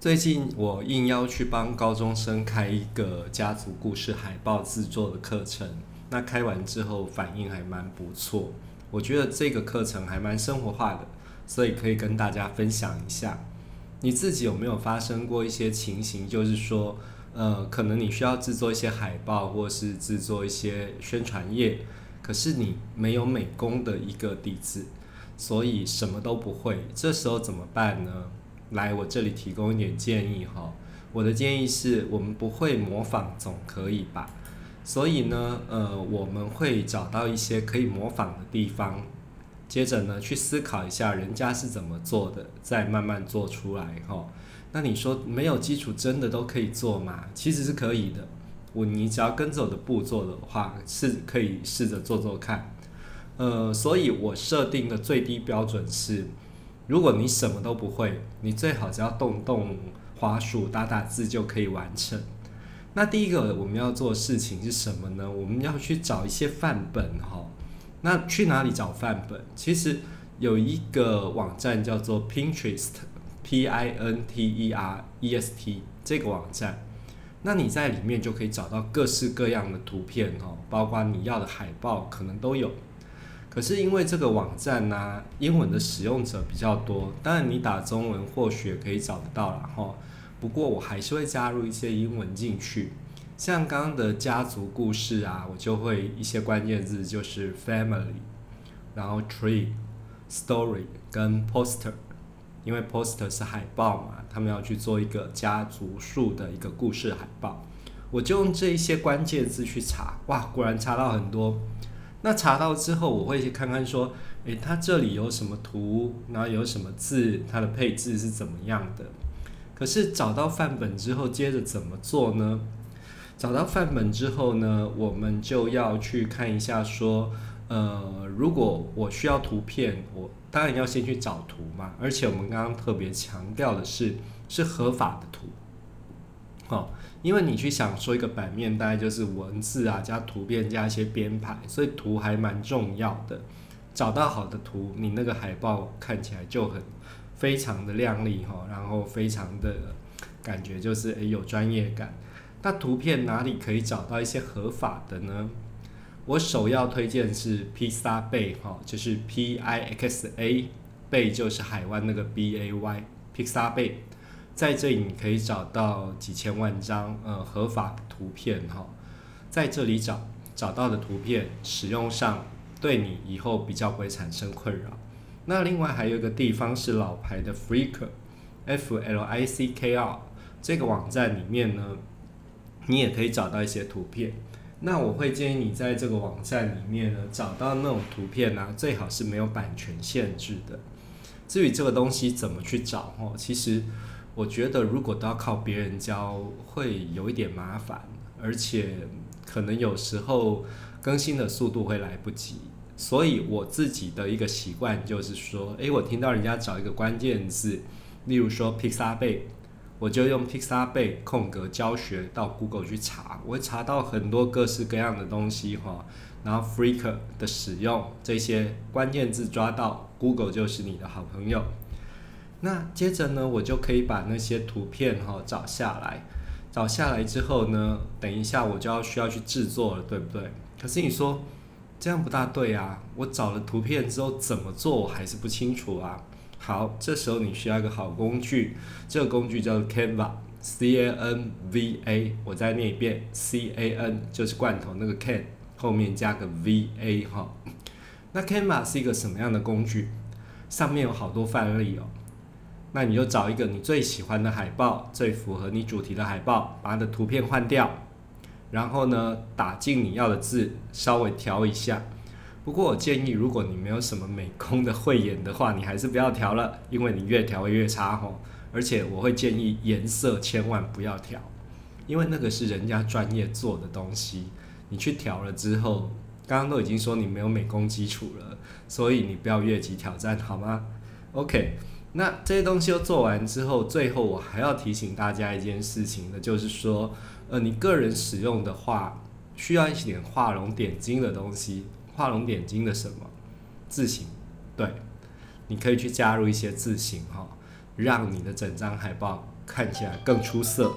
最近我应邀去帮高中生开一个家族故事海报制作的课程，那开完之后反应还蛮不错，我觉得这个课程还蛮生活化的，所以可以跟大家分享一下。你自己有没有发生过一些情形，就是说，呃，可能你需要制作一些海报，或是制作一些宣传页，可是你没有美工的一个底子，所以什么都不会，这时候怎么办呢？来，我这里提供一点建议哈。我的建议是我们不会模仿，总可以吧？所以呢，呃，我们会找到一些可以模仿的地方，接着呢，去思考一下人家是怎么做的，再慢慢做出来哈。那你说没有基础真的都可以做吗？其实是可以的。我你只要跟着我的步骤的话，是可以试着做做看。呃，所以我设定的最低标准是。如果你什么都不会，你最好只要动动滑鼠、打打字就可以完成。那第一个我们要做的事情是什么呢？我们要去找一些范本哈。那去哪里找范本？其实有一个网站叫做 Pinterest，P-I-N-T-E-R-E-S-T 这个网站。那你在里面就可以找到各式各样的图片哦，包括你要的海报可能都有。可是因为这个网站呢，英文的使用者比较多，当然你打中文或许也可以找得到了哈。不过我还是会加入一些英文进去，像刚刚的家族故事啊，我就会一些关键字就是 family，然后 tree，story 跟 poster，因为 poster 是海报嘛，他们要去做一个家族树的一个故事海报，我就用这一些关键字去查，哇，果然查到很多。那查到之后，我会去看看说，诶，它这里有什么图，然后有什么字，它的配置是怎么样的？可是找到范本之后，接着怎么做呢？找到范本之后呢，我们就要去看一下说，呃，如果我需要图片，我当然要先去找图嘛。而且我们刚刚特别强调的是，是合法的图，哦。因为你去想说一个版面大概就是文字啊加图片加一些编排，所以图还蛮重要的。找到好的图，你那个海报看起来就很非常的亮丽哈，然后非常的感觉就是诶有专业感。那图片哪里可以找到一些合法的呢？我首要推荐是 Pixabay 哈，就是 P I X A bay 就是海湾那个 B A Y，Pixabay。在这里你可以找到几千万张呃合法图片哈，在这里找找到的图片使用上对你以后比较会产生困扰。那另外还有一个地方是老牌的 Flickr，F L I C K R 这个网站里面呢，你也可以找到一些图片。那我会建议你在这个网站里面呢找到那种图片呢，最好是没有版权限制的。至于这个东西怎么去找哦，其实。我觉得如果都要靠别人教，会有一点麻烦，而且可能有时候更新的速度会来不及。所以我自己的一个习惯就是说，诶，我听到人家找一个关键字，例如说 Pixabay，我就用 Pixabay 空格教学到 Google 去查，我会查到很多各式各样的东西哈。然后 Flickr 的使用这些关键字抓到 Google 就是你的好朋友。那接着呢，我就可以把那些图片哈找下来，找下来之后呢，等一下我就要需要去制作了，对不对？可是你说这样不大对啊，我找了图片之后怎么做我还是不清楚啊。好，这时候你需要一个好工具，这个工具叫做 Canva，C A N V A，我再念一遍，C A N 就是罐头那个 Can 后面加个 V A 哈。那 Canva 是一个什么样的工具？上面有好多范例哦。那你就找一个你最喜欢的海报，最符合你主题的海报，把它的图片换掉，然后呢，打进你要的字，稍微调一下。不过我建议，如果你没有什么美工的慧眼的话，你还是不要调了，因为你越调越差吼。而且我会建议颜色千万不要调，因为那个是人家专业做的东西，你去调了之后，刚刚都已经说你没有美工基础了，所以你不要越级挑战好吗？OK。那这些东西都做完之后，最后我还要提醒大家一件事情呢，就是说，呃，你个人使用的话，需要一点画龙点睛的东西。画龙点睛的什么？字形，对，你可以去加入一些字形哈，让你的整张海报。看起来更出色。